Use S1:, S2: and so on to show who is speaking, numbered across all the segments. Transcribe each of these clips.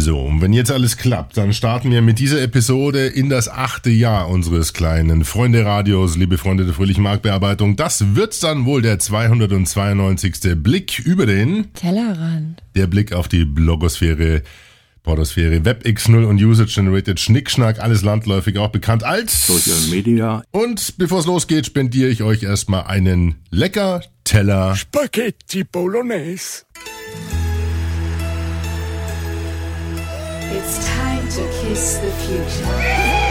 S1: So, und wenn jetzt alles klappt, dann starten wir mit dieser Episode in das achte Jahr unseres kleinen Freunde-Radios, liebe Freunde der fröhlichen Marktbearbeitung. Das wird dann wohl der 292. Blick über den
S2: Tellerrand.
S1: Der Blick auf die Blogosphäre, Podosphäre, WebX0 und User-Generated Schnickschnack, alles landläufig auch bekannt als
S3: Social Media.
S1: Und bevor es losgeht, spendiere ich euch erstmal einen lecker Teller
S3: Spaghetti Bolognese.
S4: It's time to kiss the future.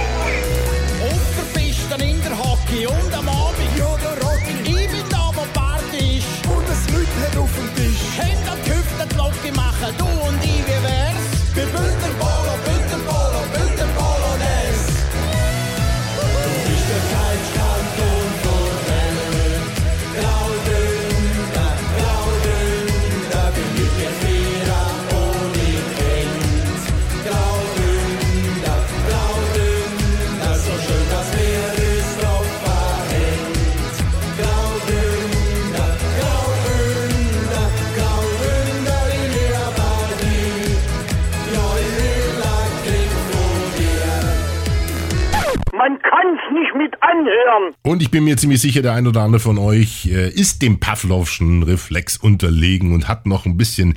S5: Anhören.
S1: Und ich bin mir ziemlich sicher, der ein oder andere von euch äh, ist dem Pavlovschen Reflex unterlegen und hat noch ein bisschen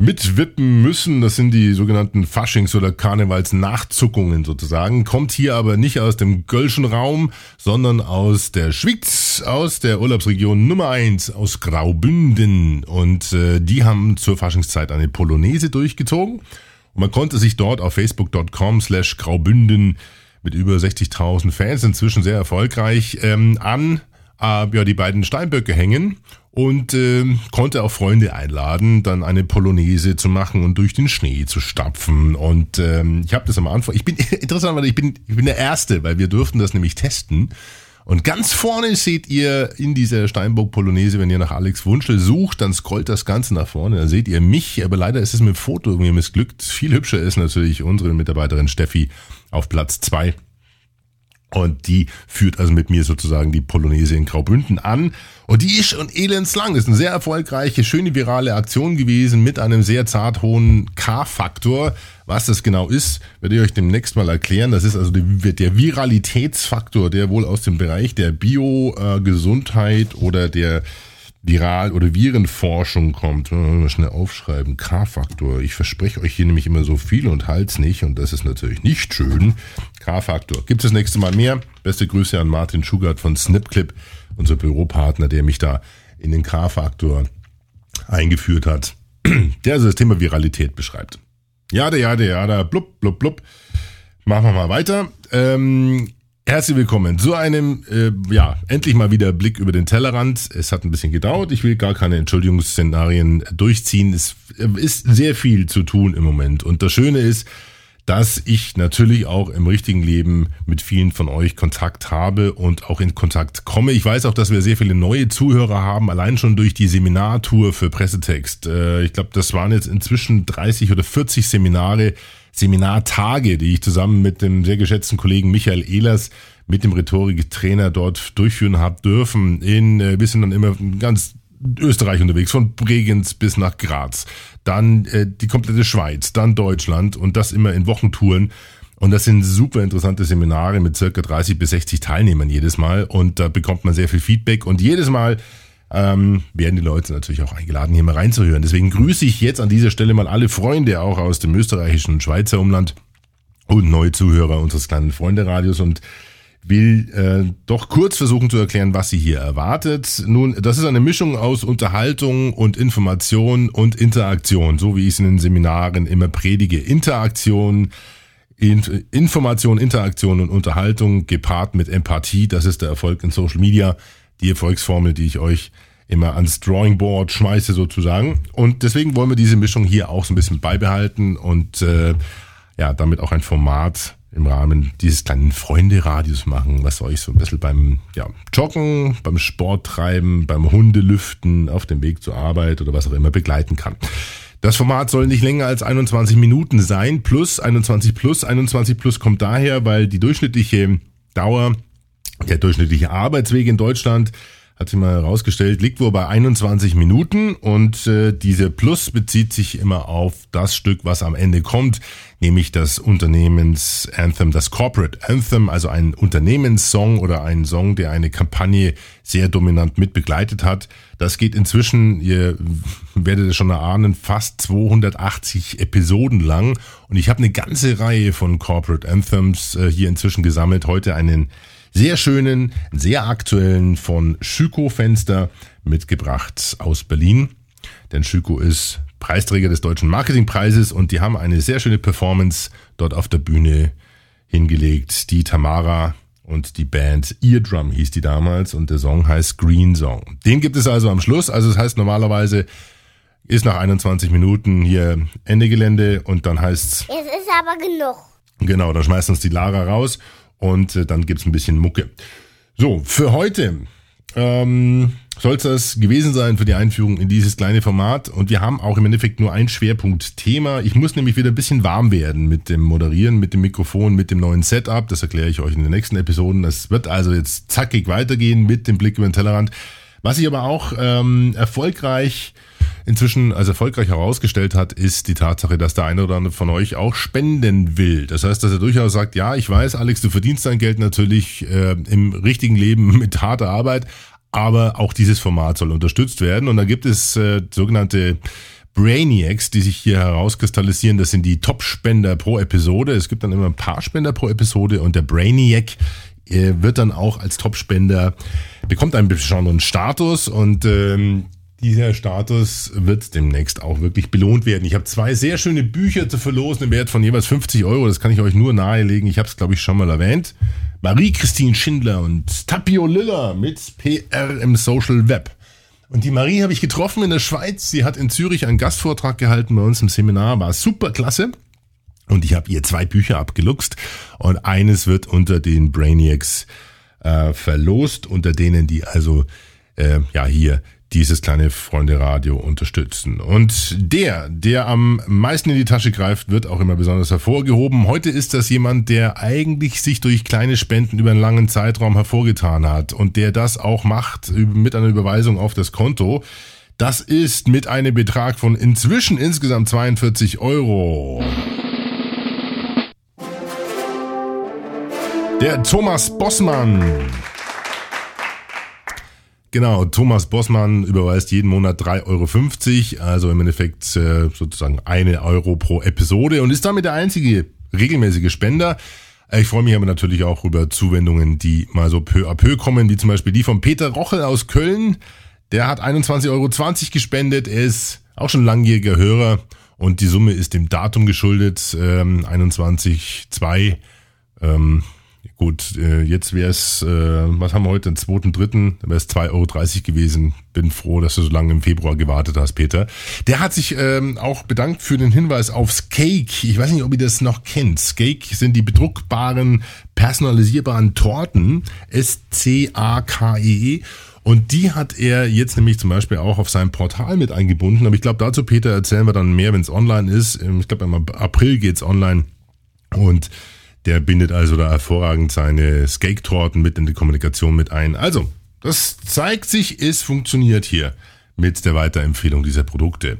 S1: mitwippen müssen. Das sind die sogenannten Faschings- oder Karnevalsnachzuckungen sozusagen. Kommt hier aber nicht aus dem Gölschen Raum, sondern aus der Schweiz, aus der Urlaubsregion Nummer eins, aus Graubünden. Und äh, die haben zur Faschingszeit eine Polonaise durchgezogen. Und man konnte sich dort auf facebook.com slash Graubünden mit über 60.000 Fans, inzwischen sehr erfolgreich, ähm, an äh, ja, die beiden Steinböcke hängen und ähm, konnte auch Freunde einladen, dann eine Polonaise zu machen und durch den Schnee zu stapfen. Und ähm, ich habe das am Anfang, ich bin interessant, weil ich bin, ich bin der Erste, weil wir durften das nämlich testen. Und ganz vorne seht ihr in dieser Steinbock-Polonaise, wenn ihr nach Alex Wunschel sucht, dann scrollt das Ganze nach vorne, dann seht ihr mich, aber leider ist es mit dem Foto irgendwie missglückt. Viel hübscher ist natürlich unsere Mitarbeiterin Steffi auf Platz zwei und die führt also mit mir sozusagen die Polonaise in Graubünden an. Und die ist schon elendslang. Das ist eine sehr erfolgreiche, schöne virale Aktion gewesen mit einem sehr zart hohen K-Faktor. Was das genau ist, werde ich euch demnächst mal erklären. Das ist also der Viralitätsfaktor, der wohl aus dem Bereich der Bio-Gesundheit oder der Viral- oder Virenforschung kommt. Mal schnell aufschreiben. K-Faktor. Ich verspreche euch hier nämlich immer so viel und halt's nicht. Und das ist natürlich nicht schön. K-Faktor. Gibt es das nächste Mal mehr? Beste Grüße an Martin Schugart von Snipclip, unser Büropartner, der mich da in den K-Faktor eingeführt hat. Der also das Thema Viralität beschreibt. Ja, der, ja, der, ja, der, blub, blub, blub. Machen wir mal weiter. Ähm, Herzlich willkommen zu einem, äh, ja, endlich mal wieder Blick über den Tellerrand. Es hat ein bisschen gedauert. Ich will gar keine Entschuldigungsszenarien durchziehen. Es ist sehr viel zu tun im Moment. Und das Schöne ist, dass ich natürlich auch im richtigen Leben mit vielen von euch Kontakt habe und auch in Kontakt komme. Ich weiß auch, dass wir sehr viele neue Zuhörer haben, allein schon durch die Seminartour für Pressetext. Äh, ich glaube, das waren jetzt inzwischen 30 oder 40 Seminare, Seminartage, die ich zusammen mit dem sehr geschätzten Kollegen Michael Ehlers mit dem Rhetoriktrainer dort durchführen habe dürfen. In, äh, wir sind dann immer ganz Österreich unterwegs, von Bregenz bis nach Graz, dann äh, die komplette Schweiz, dann Deutschland und das immer in Wochentouren. Und das sind super interessante Seminare mit circa 30 bis 60 Teilnehmern jedes Mal und da bekommt man sehr viel Feedback und jedes Mal ähm, werden die Leute natürlich auch eingeladen, hier mal reinzuhören. Deswegen grüße ich jetzt an dieser Stelle mal alle Freunde, auch aus dem österreichischen und Schweizer Umland und neue Zuhörer unseres kleinen Freunde-Radios und will äh, doch kurz versuchen zu erklären, was sie hier erwartet. Nun, das ist eine Mischung aus Unterhaltung und Information und Interaktion, so wie ich es in den Seminaren immer predige. Interaktion, In Information, Interaktion und Unterhaltung gepaart mit Empathie, das ist der Erfolg in Social Media, die Erfolgsformel, die ich euch immer ans Drawing Board schmeiße sozusagen. Und deswegen wollen wir diese Mischung hier auch so ein bisschen beibehalten und äh, ja, damit auch ein Format im Rahmen dieses kleinen Freunde-Radios machen, was euch so ein bisschen beim ja, Joggen, beim Sporttreiben, beim Hundelüften, auf dem Weg zur Arbeit oder was auch immer begleiten kann. Das Format soll nicht länger als 21 Minuten sein, plus 21 plus. 21 plus kommt daher, weil die durchschnittliche Dauer, der durchschnittliche Arbeitsweg in Deutschland hat sich mal herausgestellt, liegt wohl bei 21 Minuten und äh, diese Plus bezieht sich immer auf das Stück, was am Ende kommt, nämlich das Unternehmens-Anthem, das Corporate Anthem, also ein Unternehmenssong oder ein Song, der eine Kampagne sehr dominant mit begleitet hat. Das geht inzwischen, ihr werdet es schon erahnen, fast 280 Episoden lang und ich habe eine ganze Reihe von Corporate Anthems äh, hier inzwischen gesammelt. Heute einen sehr schönen, sehr aktuellen von Schüko Fenster mitgebracht aus Berlin. Denn Schüko ist Preisträger des Deutschen Marketingpreises und die haben eine sehr schöne Performance dort auf der Bühne hingelegt. Die Tamara und die Band Eardrum hieß die damals und der Song heißt Green Song. Den gibt es also am Schluss. Also das heißt normalerweise ist nach 21 Minuten hier Ende Gelände und dann heißt's
S2: Es ist aber genug.
S1: Genau, dann schmeißt uns die Lara raus und äh, dann gibt's ein bisschen Mucke. So, für heute ähm, soll es das gewesen sein für die Einführung in dieses kleine Format. Und wir haben auch im Endeffekt nur ein Schwerpunktthema. Ich muss nämlich wieder ein bisschen warm werden mit dem Moderieren, mit dem Mikrofon, mit dem neuen Setup. Das erkläre ich euch in den nächsten Episoden. Das wird also jetzt zackig weitergehen mit dem Blick über den Tellerrand. Was sich aber auch ähm, erfolgreich inzwischen als erfolgreich herausgestellt hat, ist die Tatsache, dass der eine oder andere von euch auch spenden will. Das heißt, dass er durchaus sagt, ja, ich weiß, Alex, du verdienst dein Geld natürlich äh, im richtigen Leben mit harter Arbeit, aber auch dieses Format soll unterstützt werden. Und da gibt es äh, sogenannte Brainiacs, die sich hier herauskristallisieren. Das sind die Top-Spender pro Episode. Es gibt dann immer ein paar Spender pro Episode und der Brainiac wird dann auch als Top-Spender, bekommt einen besonderen Status und ähm, dieser Status wird demnächst auch wirklich belohnt werden. Ich habe zwei sehr schöne Bücher zu verlosen im Wert von jeweils 50 Euro. Das kann ich euch nur nahelegen. Ich habe es, glaube ich, schon mal erwähnt. Marie-Christine Schindler und Tapio Liller mit PR im Social Web. Und die Marie habe ich getroffen in der Schweiz. Sie hat in Zürich einen Gastvortrag gehalten bei uns im Seminar. War super klasse. Und ich habe ihr zwei Bücher abgeluchst. Und eines wird unter den Brainiacs äh, verlost, unter denen die also äh, ja hier dieses kleine Freunde-Radio unterstützen. Und der, der am meisten in die Tasche greift, wird auch immer besonders hervorgehoben. Heute ist das jemand, der eigentlich sich durch kleine Spenden über einen langen Zeitraum hervorgetan hat und der das auch macht mit einer Überweisung auf das Konto. Das ist mit einem Betrag von inzwischen insgesamt 42 Euro. Der Thomas Bossmann. Genau, Thomas Bossmann überweist jeden Monat 3,50 Euro, also im Endeffekt äh, sozusagen eine Euro pro Episode und ist damit der einzige regelmäßige Spender. Ich freue mich aber natürlich auch über Zuwendungen, die mal so peu à peu kommen, wie zum Beispiel die von Peter Rochel aus Köln. Der hat 21,20 Euro gespendet, er ist auch schon langjähriger Hörer und die Summe ist dem Datum geschuldet, ähm, 21,2. Ähm, Gut, äh, jetzt wäre es, äh, was haben wir heute, den zweiten, dritten, wäre es 2,30 Euro gewesen. Bin froh, dass du so lange im Februar gewartet hast, Peter. Der hat sich ähm, auch bedankt für den Hinweis auf Skake. Ich weiß nicht, ob ihr das noch kennt. Skake sind die bedruckbaren, personalisierbaren Torten. S-C-A-K-E. Und die hat er jetzt nämlich zum Beispiel auch auf seinem Portal mit eingebunden. Aber ich glaube, dazu, Peter, erzählen wir dann mehr, wenn es online ist. Ich glaube, im April geht's online. Und der bindet also da hervorragend seine Skate-Torten mit in die Kommunikation mit ein. Also, das zeigt sich, es funktioniert hier mit der Weiterempfehlung dieser Produkte.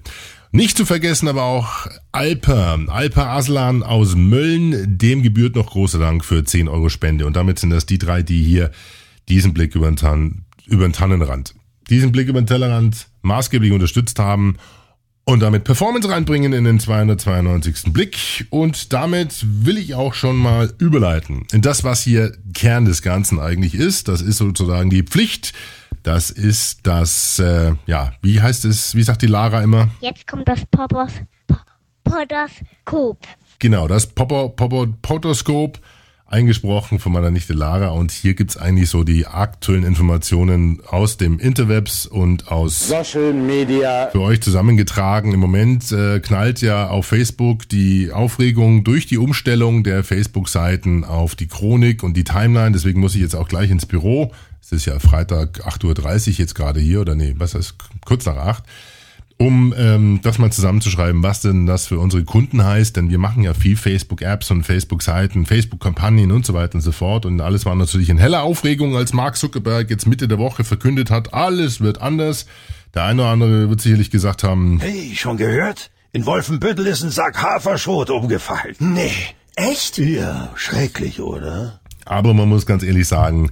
S1: Nicht zu vergessen aber auch Alper, Alper Aslan aus Mölln, dem gebührt noch großer Dank für 10 Euro Spende. Und damit sind das die drei, die hier diesen Blick über den, Tan über den Tannenrand, diesen Blick über den Tellerrand maßgeblich unterstützt haben und damit Performance reinbringen in den 292. Blick. Und damit will ich auch schon mal überleiten in das, was hier Kern des Ganzen eigentlich ist. Das ist sozusagen die Pflicht. Das ist das, äh, ja, wie heißt es, wie sagt die Lara immer?
S2: Jetzt kommt das Poppers, Podoskop.
S1: Genau, das Popper, Popper, Potoskop, eingesprochen von meiner Nichte Lara. Und hier gibt's eigentlich so die aktuellen Informationen aus dem Interwebs und aus
S6: Social Media.
S1: für euch zusammengetragen. Im Moment äh, knallt ja auf Facebook die Aufregung durch die Umstellung der Facebook-Seiten auf die Chronik und die Timeline. Deswegen muss ich jetzt auch gleich ins Büro. Es ist ja Freitag 8.30 Uhr jetzt gerade hier oder nee, was ist kurz nach 8. um ähm, das mal zusammenzuschreiben, was denn das für unsere Kunden heißt, denn wir machen ja viel Facebook-Apps und Facebook-Seiten, Facebook-Kampagnen und so weiter und so fort und alles war natürlich in heller Aufregung, als Mark Zuckerberg jetzt Mitte der Woche verkündet hat, alles wird anders. Der eine oder andere wird sicherlich gesagt haben,
S6: Hey, schon gehört? In Wolfenbüttel ist ein Sack Haferschrot umgefallen. Nee. Echt? Ja, schrecklich, oder?
S1: Aber man muss ganz ehrlich sagen,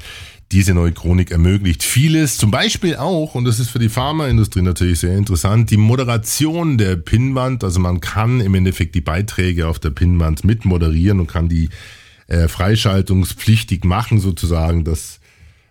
S1: diese neue Chronik ermöglicht vieles, zum Beispiel auch, und das ist für die Pharmaindustrie natürlich sehr interessant, die Moderation der Pinnwand. Also man kann im Endeffekt die Beiträge auf der Pinnwand mit moderieren und kann die äh, freischaltungspflichtig machen sozusagen. Das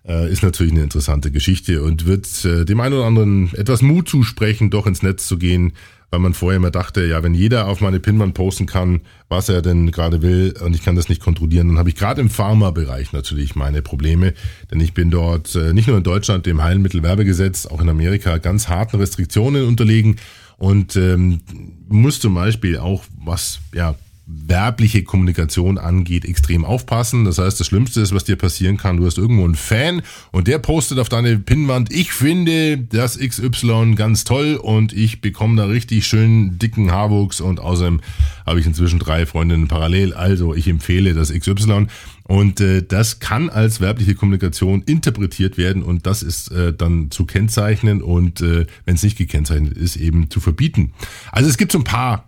S1: äh, ist natürlich eine interessante Geschichte und wird äh, dem einen oder anderen etwas Mut zusprechen, doch ins Netz zu gehen, weil man vorher immer dachte, ja, wenn jeder auf meine Pinwand posten kann, was er denn gerade will und ich kann das nicht kontrollieren, dann habe ich gerade im Pharmabereich natürlich meine Probleme, denn ich bin dort äh, nicht nur in Deutschland dem Heilmittelwerbegesetz, auch in Amerika ganz harten Restriktionen unterlegen und ähm, muss zum Beispiel auch was ja werbliche Kommunikation angeht, extrem aufpassen. Das heißt, das Schlimmste ist, was dir passieren kann, du hast irgendwo einen Fan und der postet auf deine Pinnwand, ich finde das XY ganz toll und ich bekomme da richtig schön dicken Haarwuchs und außerdem habe ich inzwischen drei Freundinnen parallel, also ich empfehle das XY. Und äh, das kann als werbliche Kommunikation interpretiert werden und das ist äh, dann zu kennzeichnen und äh, wenn es nicht gekennzeichnet ist, eben zu verbieten. Also es gibt so ein paar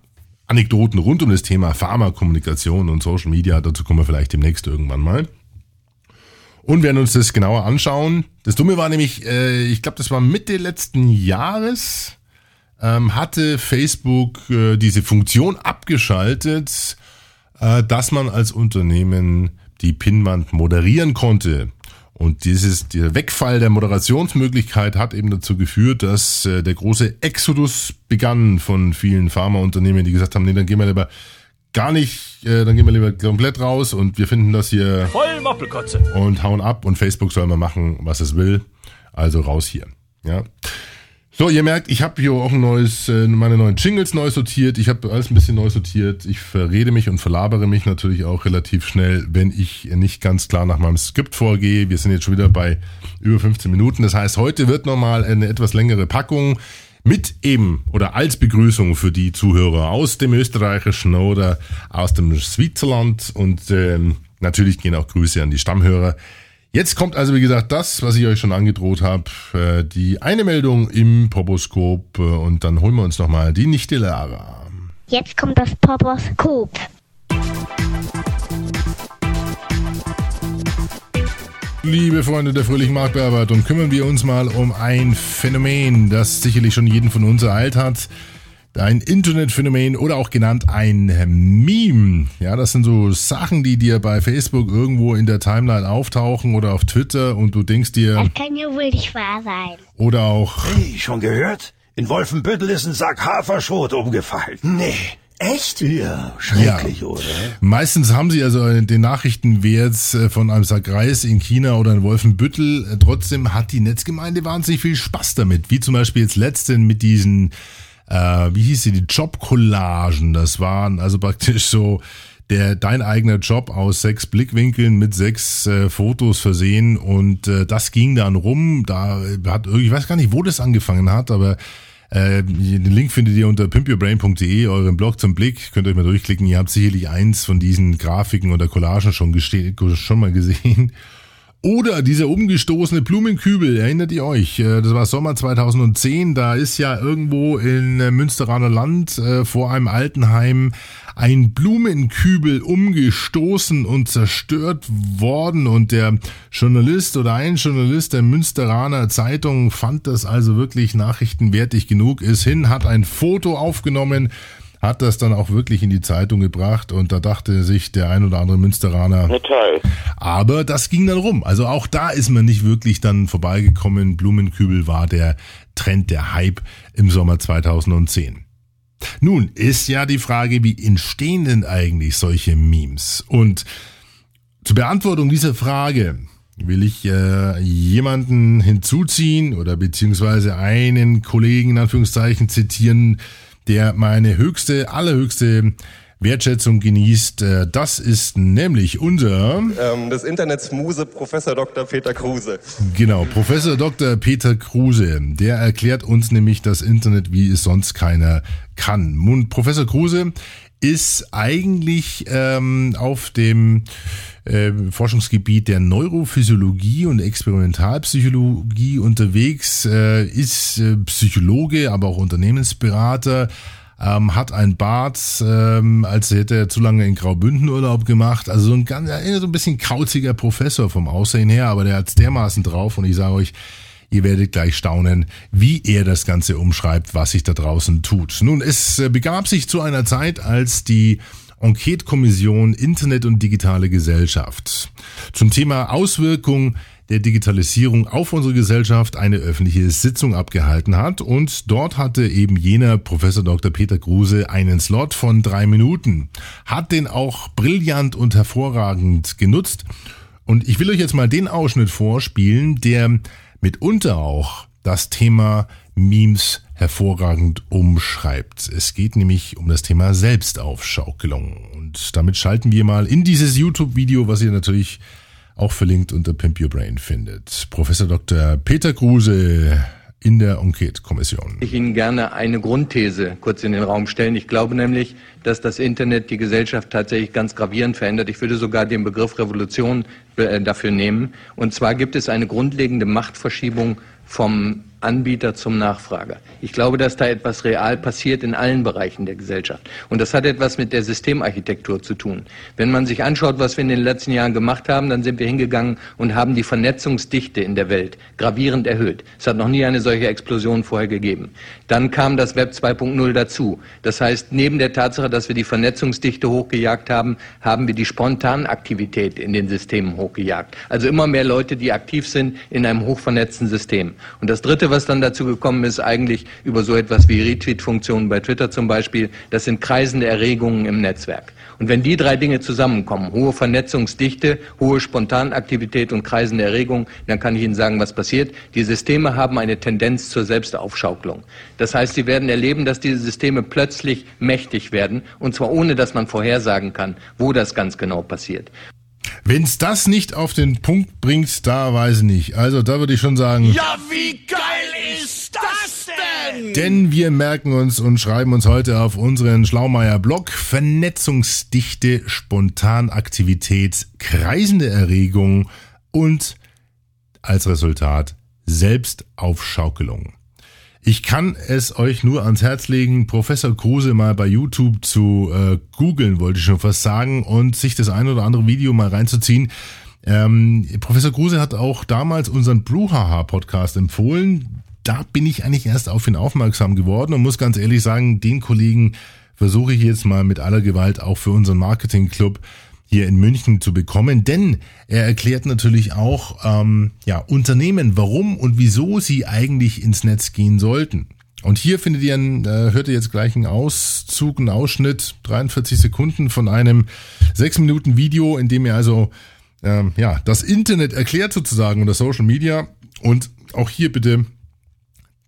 S1: Anekdoten rund um das Thema Pharmakommunikation und Social Media. Dazu kommen wir vielleicht demnächst irgendwann mal. Und werden uns das genauer anschauen. Das Dumme war nämlich, äh, ich glaube, das war Mitte letzten Jahres, ähm, hatte Facebook äh, diese Funktion abgeschaltet, äh, dass man als Unternehmen die Pinnwand moderieren konnte. Und dieses, der Wegfall der Moderationsmöglichkeit hat eben dazu geführt, dass äh, der große Exodus begann von vielen Pharmaunternehmen, die gesagt haben, nee, dann gehen wir lieber gar nicht, äh, dann gehen wir lieber komplett raus und wir finden das hier
S7: Voll Moppelkotze.
S1: und hauen ab und Facebook soll mal machen, was es will. Also raus hier. Ja. So, ihr merkt, ich habe hier auch ein neues, äh, meine neuen Jingles neu sortiert. Ich habe alles ein bisschen neu sortiert. Ich verrede mich und verlabere mich natürlich auch relativ schnell, wenn ich nicht ganz klar nach meinem Skript vorgehe. Wir sind jetzt schon wieder bei über 15 Minuten. Das heißt, heute wird nochmal eine etwas längere Packung mit eben oder als Begrüßung für die Zuhörer aus dem österreichischen oder aus dem Switzerland und ähm, natürlich gehen auch Grüße an die Stammhörer. Jetzt kommt also, wie gesagt, das, was ich euch schon angedroht habe, äh, die eine Meldung im Poposkop äh, und dann holen wir uns nochmal die Nichte Lara.
S2: Jetzt kommt das Poposkop.
S1: Liebe Freunde der fröhlichen Marktbearbeitung, kümmern wir uns mal um ein Phänomen, das sicherlich schon jeden von uns ereilt hat. Ein Internetphänomen oder auch genannt ein Meme. Ja, das sind so Sachen, die dir bei Facebook irgendwo in der Timeline auftauchen oder auf Twitter und du denkst dir,
S2: Das kann ja wohl nicht wahr sein.
S1: oder auch,
S6: Hey, schon gehört? In Wolfenbüttel ist ein Sack Haferschrot umgefallen. Nee. Echt? Ja, schrecklich, oder?
S1: Meistens haben sie also den Nachrichtenwert äh, von einem Sack Reis in China oder in Wolfenbüttel. Äh, Trotzdem hat die Netzgemeinde wahnsinnig viel Spaß damit. Wie zum Beispiel jetzt letztens mit diesen, äh, wie hieß sie, die Jobcollagen. Das waren also praktisch so der dein eigener Job aus sechs Blickwinkeln mit sechs äh, Fotos versehen und äh, das ging dann rum. Da hat ich weiß gar nicht, wo das angefangen hat, aber äh, den Link findet ihr unter pimpyourbrain.de, euren Blog zum Blick. Könnt ihr euch mal durchklicken. Ihr habt sicherlich eins von diesen Grafiken oder Collagen schon, schon mal gesehen. Oder dieser umgestoßene Blumenkübel, erinnert ihr euch? Äh, Das war Sommer 2010, da ist ja irgendwo in äh, Münsteraner Land äh, vor einem Altenheim ein Blumenkübel umgestoßen und zerstört worden und der Journalist oder ein Journalist der Münsteraner Zeitung fand das also wirklich nachrichtenwertig genug, ist hin, hat ein Foto aufgenommen, hat das dann auch wirklich in die Zeitung gebracht und da dachte sich der ein oder andere Münsteraner,
S5: toll.
S1: aber das ging dann rum. Also auch da ist man nicht wirklich dann vorbeigekommen. Blumenkübel war der Trend, der Hype im Sommer 2010. Nun ist ja die Frage, wie entstehen denn eigentlich solche Memes? Und zur Beantwortung dieser Frage will ich äh, jemanden hinzuziehen oder beziehungsweise einen Kollegen in Anführungszeichen zitieren, der meine höchste, allerhöchste Wertschätzung genießt. Äh, Das ist nämlich unser,
S7: ähm, des Internets Muse Professor Dr. Peter Kruse.
S1: genau, Professor Dr. Peter Kruse. Der erklärt uns nämlich das Internet, wie es sonst keiner kann. Nun, Professor Kruse ist eigentlich ähm, auf dem äh, Forschungsgebiet der Neurophysiologie und Experimentalpsychologie unterwegs, äh, ist äh, Psychologe, aber auch Unternehmensberater, ähm, hat ein Bart, ähm, als hätte er zu lange in Graubünden Urlaub gemacht. Also so ein ganz, so ein bisschen kauziger Professor vom Aussehen her, aber der hat's dermaßen drauf und ich sage euch, Ihr werdet gleich staunen, wie er das Ganze umschreibt, was sich da draußen tut. Nun, es äh, begab sich zu einer Zeit, als die Enquete-Kommission Internet und digitale Gesellschaft zum Thema Auswirkung der Digitalisierung auf unsere Gesellschaft eine öffentliche Sitzung abgehalten hat und dort hatte eben jener Professor Dr. Peter Kruse einen Slot von drei Minuten, hat den auch brillant und hervorragend genutzt und ich will euch jetzt mal den Ausschnitt vorspielen, der mitunter auch das Thema Memes hervorragend umschreibt. Es geht nämlich um das Thema Selbstaufschaukelung. Und damit schalten wir mal in dieses YouTube-Video, was ihr natürlich auch verlinkt unter Pimp Your Brain findet. Professor Dr. Peter Kruse in der Enquete-Kommission.
S8: Ich Ihnen gerne eine Grundthese kurz in den Raum stellen. Ich glaube nämlich, dass das Internet die Gesellschaft tatsächlich ganz gravierend verändert. Ich würde sogar den Begriff Revolution äh, dafür nehmen. Und zwar gibt es eine grundlegende Machtverschiebung vom Anbieter zum Nachfrager. Ich glaube, dass da etwas real passiert in allen Bereichen der Gesellschaft. Und das hat etwas mit der Systemarchitektur zu tun. Wenn man sich anschaut, was wir in den letzten Jahren gemacht haben, dann sind wir hingegangen und haben die Vernetzungsdichte in der Welt gravierend erhöht. Es hat noch nie eine solche Explosion vorher gegeben. Dann kam das Web 2.0 dazu. Das heißt, neben der Tatsache, dass wir die Vernetzungsdichte hochgejagt haben, haben wir die Spontanaktivität in den Systemen hochgejagt. Also immer mehr Leute, die aktiv sind in einem hochvernetzten System. Und das Dritte, was dann dazu gekommen ist, eigentlich über so etwas wie Retweet-Funktionen bei Twitter zum Beispiel, das sind kreisende Erregungen im Netzwerk. Und wenn die drei Dinge zusammenkommen, hohe Vernetzungsdichte, hohe Spontanaktivität und kreisende Erregung, dann kann ich Ihnen sagen, was passiert. Die Systeme haben eine Tendenz zur Selbstaufschaukelung. Das heißt, Sie werden erleben, dass diese Systeme plötzlich mächtig werden, und zwar ohne, dass man vorhersagen kann, wo das ganz genau passiert.
S1: Wenn's das nicht auf den Punkt bringt, da weiß ich nicht. Also da würde ich schon sagen.
S9: Ja, wie geil denn?
S1: Wir merken uns und schreiben uns heute auf unseren Schlaumeier-Blog Vernetzungsdichte, Spontanaktivität, kreisende Erregung und als Resultat Selbstaufschaukelung. Ich kann es euch nur ans Herz legen, Professor Kruse mal bei YouTube zu äh, googeln, wollte ich schon fast sagen, und sich das ein oder andere Video mal reinzuziehen. Ähm, Professor Kruse hat auch damals unseren Bruhaha-Podcast empfohlen. Da bin ich eigentlich erst auf ihn aufmerksam geworden und muss ganz ehrlich sagen, den Kollegen versuche ich jetzt mal mit aller Gewalt auch für unseren Marketing-Club hier in München zu bekommen, denn er erklärt natürlich auch ähm, ja Unternehmen, warum und wieso sie eigentlich ins Netz gehen sollten. Und hier findet ihr, einen, äh, hört ihr jetzt gleich einen Auszug, einen Ausschnitt, 43 Sekunden von einem 6 Minuten Video, in dem er also ähm, ja das Internet erklärt sozusagen und das Social Media. Und auch hier bitte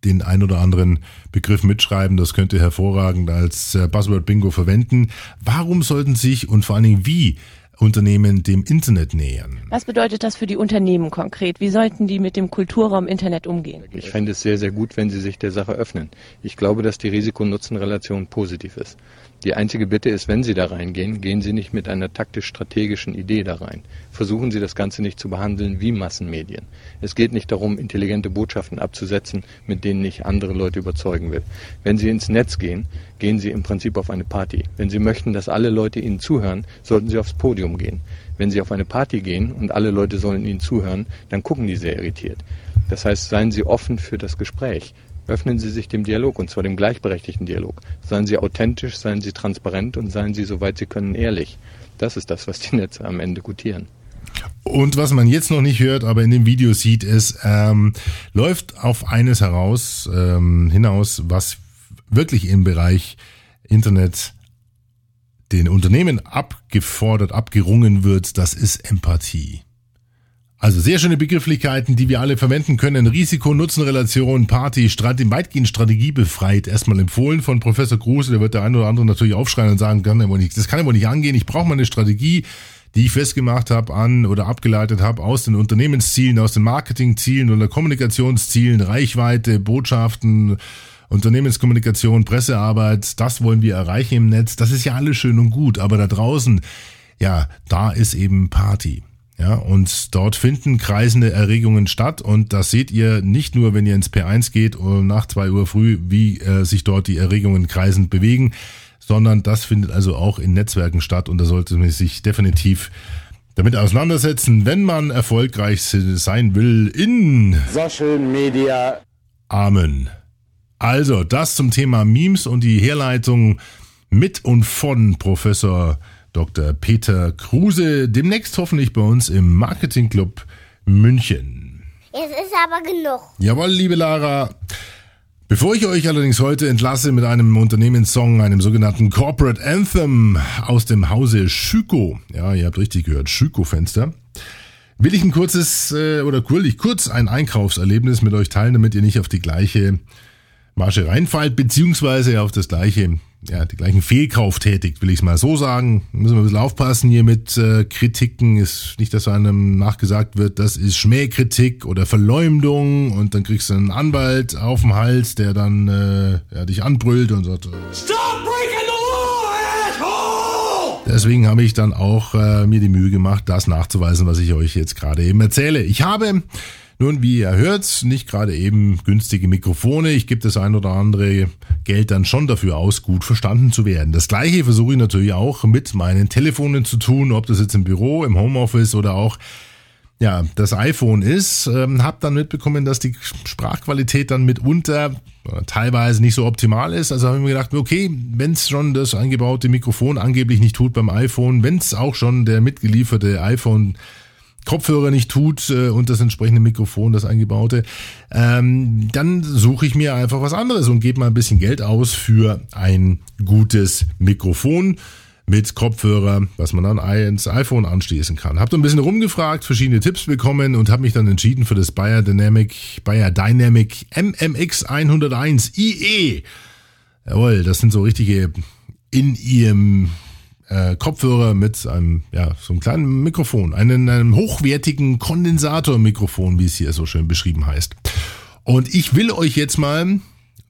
S1: den ein oder anderen Begriff mitschreiben. Das könnt ihr hervorragend als äh, Buzzword Bingo verwenden. Warum sollten sich und vor allen Dingen wie Unternehmen dem Internet nähern?
S10: Was bedeutet das für die Unternehmen konkret? Wie sollten die mit dem Kulturraum Internet umgehen?
S8: Ich fände es sehr, sehr gut, wenn Sie sich der Sache öffnen. Ich glaube, dass die Risiko-Nutzen-Relation positiv ist. Die einzige Bitte ist, wenn Sie da reingehen, gehen Sie nicht mit einer taktisch-strategischen Idee da rein. Versuchen Sie das Ganze nicht zu behandeln wie Massenmedien. Es geht nicht darum, intelligente Botschaften abzusetzen, mit denen ich andere Leute überzeugen will. Wenn Sie ins Netz gehen, gehen Sie im Prinzip auf eine Party. Wenn Sie möchten, dass alle Leute Ihnen zuhören, sollten Sie aufs Podium gehen. Wenn Sie auf eine Party gehen und alle Leute sollen Ihnen zuhören, dann gucken die sehr irritiert. Das heißt, seien Sie offen für das Gespräch. Öffnen Sie sich dem Dialog, und zwar dem gleichberechtigten Dialog. Seien Sie authentisch, seien Sie transparent und seien Sie, soweit Sie können, ehrlich. Das ist das, was die Netze am Ende gutieren.
S1: Und was man jetzt noch nicht hört, aber in dem Video sieht, ist, ähm, läuft auf eines heraus, ähm, hinaus, was wirklich im Bereich Internet den Unternehmen abgefordert, abgerungen wird, das ist Empathie. Also sehr schöne Begrifflichkeiten, die wir alle verwenden können. Risiko-Nutzen-Relation, Party, Strate, weitgehend strategiebefreit. Erstmal empfohlen von Professor Kruse. Der wird der eine oder andere natürlich aufschreien und sagen, kann wohl nicht, das kann wohl nicht angehen. Ich brauche mal eine Strategie, die ich festgemacht habe an oder abgeleitet habe aus den Unternehmenszielen, aus den Marketingzielen oder Kommunikationszielen, Reichweite, Botschaften, Unternehmenskommunikation, Pressearbeit. Das wollen wir erreichen im Netz. Das ist ja alles schön und gut. Aber da draußen, ja, da ist eben Party. Ja, und dort finden kreisende Erregungen statt und das seht ihr nicht nur, wenn ihr ins P1 geht und nach zwei Uhr früh, wie äh, sich dort die Erregungen kreisend bewegen, sondern das findet also auch in Netzwerken statt und da sollte man sich definitiv damit auseinandersetzen, wenn man erfolgreich sein will in
S11: Social Media.
S1: Amen. Also, das zum Thema Memes und die Herleitung mit und von Professor Dr. Peter Kruse, demnächst hoffentlich bei uns im Marketing Club München.
S2: Jetzt ist aber genug.
S1: Jawohl, liebe Lara. Bevor ich euch allerdings heute entlasse mit einem Unternehmenssong, einem sogenannten Corporate Anthem aus dem Hause Schüko, ja, ihr habt richtig gehört, Schüko-Fenster, will ich ein kurzes äh, oder kurz, kurz ein Einkaufserlebnis mit euch teilen, damit ihr nicht auf die gleiche Marge reinfallt, beziehungsweise auf das gleiche ja, die gleichen Fehlkauf tätigt, will ich es mal so sagen. Müssen wir ein bisschen aufpassen hier mit äh, Kritiken. Ist nicht, dass einem nachgesagt wird, das ist Schmähkritik oder Verleumdung und dann kriegst du einen Anwalt auf dem Hals, der dann äh, ja, dich anbrüllt und sagt.
S3: Stop breaking the law, asshole!
S1: Deswegen habe ich dann auch äh, mir die Mühe gemacht, das nachzuweisen, was ich euch jetzt gerade eben erzähle. Ich habe nun, wie ihr hört, nicht gerade eben günstige Mikrofone. Ich gebe das ein oder andere Geld dann schon dafür aus, gut verstanden zu werden. Das gleiche versuche ich natürlich auch mit meinen Telefonen zu tun, ob das jetzt im Büro, im Homeoffice oder auch ja, das iPhone ist. Ähm, hab dann mitbekommen, dass die Sprachqualität dann mitunter äh, teilweise nicht so optimal ist. Also habe ich mir gedacht, okay, wenn es schon das eingebaute Mikrofon angeblich nicht tut beim iPhone, wenn es auch schon der mitgelieferte iPhone Kopfhörer nicht tut äh, und das entsprechende Mikrofon, das eingebaute, ähm, dann suche ich mir einfach was anderes und gebe mal ein bisschen Geld aus für ein gutes Mikrofon mit Kopfhörer, was man dann ins iPhone anschließen kann. Hab da ein bisschen rumgefragt, verschiedene Tipps bekommen und habe mich dann entschieden für das Bayer Dynamic, Bayer Dynamic MMX 101 IE. Jawohl, das sind so richtige in ihrem äh, Kopfhörer mit einem, ja, so einem kleinen Mikrofon, einen, einem hochwertigen Kondensatormikrofon, wie es hier so schön beschrieben heißt. Und ich will euch jetzt mal,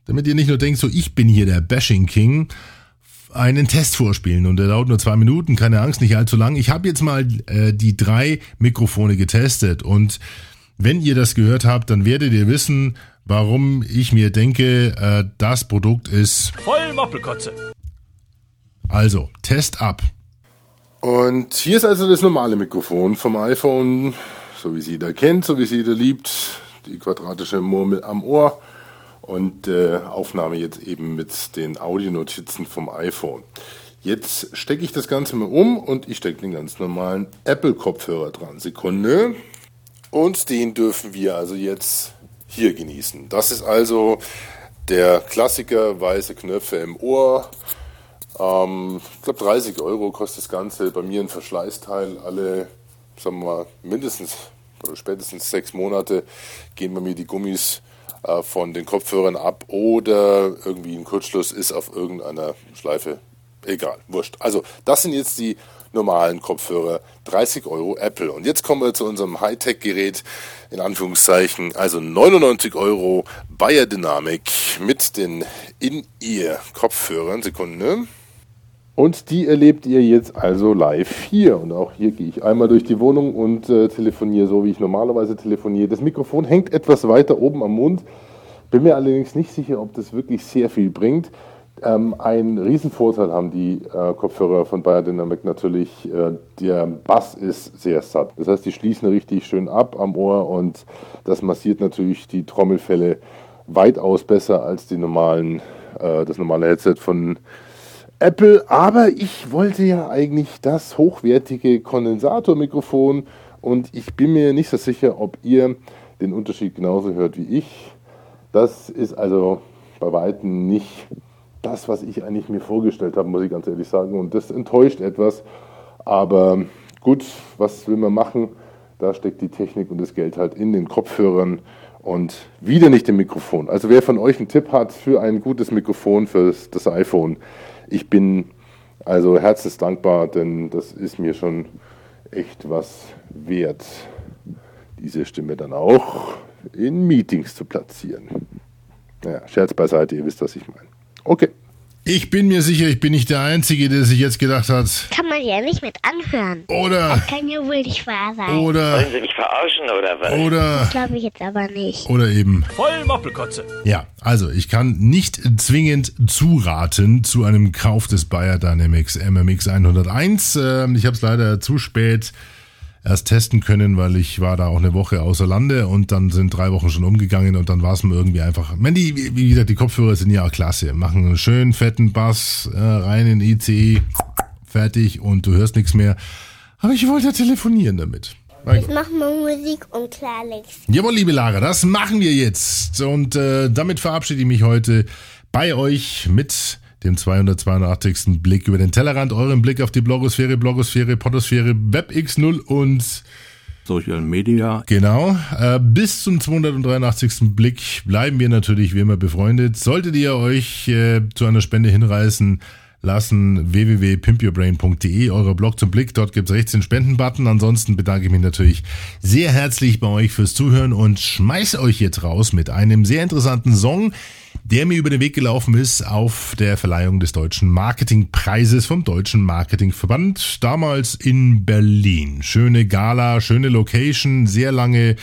S1: damit ihr nicht nur denkt, so ich bin hier der Bashing King, einen Test vorspielen und der dauert nur zwei Minuten, keine Angst, nicht allzu lang. Ich habe jetzt mal äh, die drei Mikrofone getestet und wenn ihr das gehört habt, dann werdet ihr wissen, warum ich mir denke, äh, das Produkt ist
S12: voll Moppelkotze.
S1: Also, Test ab. Und hier ist also das normale Mikrofon vom iPhone, so wie sie jeder kennt, so wie sie jeder liebt. Die quadratische Murmel am Ohr und äh, Aufnahme jetzt eben mit den Audionotizen vom iPhone. Jetzt stecke ich das Ganze mal um und ich stecke den ganz normalen Apple-Kopfhörer dran. Sekunde. Und den dürfen wir also jetzt hier genießen. Das ist also der Klassiker, weiße Knöpfe im Ohr, ähm, ich glaube 30 Euro kostet das Ganze. Bei mir ein Verschleißteil. Alle, sagen wir mal, mindestens oder spätestens sechs Monate gehen bei mir die Gummis äh, von den Kopfhörern ab oder irgendwie ein Kurzschluss ist auf irgendeiner Schleife. Egal, wurscht. Also das sind jetzt die normalen Kopfhörer, 30 Euro Apple. Und jetzt kommen wir zu unserem Hightech-Gerät, in Anführungszeichen, also 99 Euro Bayer Dynamic mit den In-Ear-Kopfhörern. Sekunde. Und die erlebt ihr jetzt also live hier. Und auch hier gehe ich einmal durch die Wohnung und äh, telefoniere so, wie ich normalerweise telefoniere. Das Mikrofon hängt etwas weiter oben am Mund. Bin mir allerdings nicht sicher, ob das wirklich sehr viel bringt. Ähm, ein Riesenvorteil haben die äh, Kopfhörer von Bayer Dynamic natürlich. Äh, der Bass ist sehr satt. Das heißt, die schließen richtig schön ab am Ohr und das massiert natürlich die Trommelfälle weitaus besser als die normalen, äh, das normale Headset von Apple, aber ich wollte ja eigentlich das hochwertige Kondensatormikrofon und ich bin mir nicht so sicher, ob ihr den Unterschied genauso hört wie ich. Das ist also bei weitem nicht das, was ich eigentlich mir vorgestellt habe, muss ich ganz ehrlich sagen. Und das enttäuscht etwas. Aber gut, was will man machen? Da steckt die Technik und das Geld halt in den Kopfhörern und wieder nicht im Mikrofon. Also wer von euch einen Tipp hat für ein gutes Mikrofon für das iPhone, ich bin also herzensdankbar, denn das ist mir schon echt was wert, diese Stimme dann auch in Meetings zu platzieren. Naja, Scherz beiseite, ihr wisst, was ich meine. Okay. Ich bin mir sicher, ich bin nicht der Einzige, der sich jetzt gedacht hat.
S2: Kann man ja nicht mit anhören.
S1: Oder.
S2: Das kann ja wohl nicht wahr sein.
S1: Oder.
S11: Wollen Sie mich verarschen oder was?
S1: Oder.
S2: Das glaube ich jetzt aber nicht.
S1: Oder eben.
S3: Voll Moppelkotze.
S1: Ja, also ich kann nicht zwingend zuraten zu einem Kauf des Bayer Dynamics MMX 101. Ähm, ich habe es leider zu spät erst testen können, weil ich war da auch eine Woche außer Lande und dann sind drei Wochen schon umgegangen und dann war es mir irgendwie einfach. Man, die, wie gesagt, die Kopfhörer sind ja auch klasse. Machen einen schönen fetten Bass äh, rein in ICE, fertig und du hörst nichts mehr. Aber ich wollte ja telefonieren damit.
S2: Jetzt machen wir Musik und Klartext.
S1: Jawohl, liebe Lara, das machen wir jetzt. Und äh, damit verabschiede ich mich heute bei euch mit dem 282. Blick über den Tellerrand, euren Blick auf die Blogosphäre, Blogosphäre, Podosphäre, WebX0 und
S12: Social Media.
S1: Genau. Äh, bis zum 283. Blick bleiben wir natürlich wie immer befreundet. Solltet ihr euch äh, zu einer Spende hinreißen lassen, www.pimpyourbrain.de, eurer Blog zum Blick. Dort gibt's rechts den Spendenbutton. Ansonsten bedanke ich mich natürlich sehr herzlich bei euch fürs Zuhören und schmeiße euch jetzt raus mit einem sehr interessanten Song, der mir über den Weg gelaufen ist auf der Verleihung des Deutschen Marketingpreises vom Deutschen Marketingverband, damals in Berlin. Schöne Gala, schöne Location, sehr lange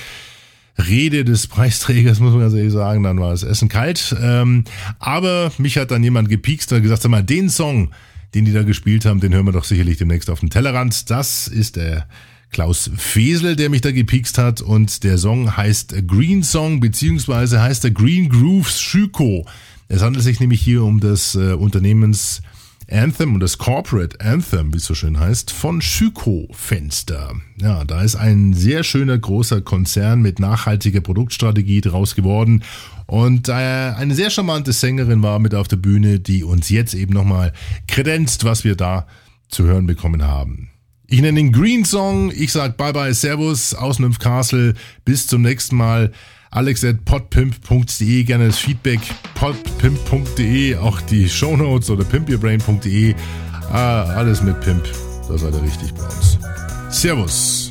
S1: Rede des Preisträgers, muss man ganz ehrlich sagen, dann war das Essen kalt. Ähm, aber mich hat dann jemand gepiekst und gesagt, sag mal, den Song, den die da gespielt haben, den hören wir doch sicherlich demnächst auf dem Tellerrand. Das ist der Klaus Fesel, der mich da gepiekst hat und der Song heißt Green Song, beziehungsweise heißt der Green Grooves Schüko. Es handelt sich nämlich hier um das äh, Unternehmens Anthem und das Corporate Anthem, wie es so schön heißt, von Schüko Fenster. Ja, da ist ein sehr schöner großer Konzern mit nachhaltiger Produktstrategie draus geworden. Und äh, eine sehr charmante Sängerin war mit auf der Bühne, die uns jetzt eben nochmal kredenzt, was wir da zu hören bekommen haben. Ich nenne den Green Song. Ich sag Bye Bye Servus aus Nymph Castle. Bis zum nächsten Mal. Alex at podpimp.de, gerne das Feedback. podpimp.de, auch die Shownotes oder pimpyourbrain.de. Ah, alles mit Pimp. Da seid ihr richtig bei uns. Servus.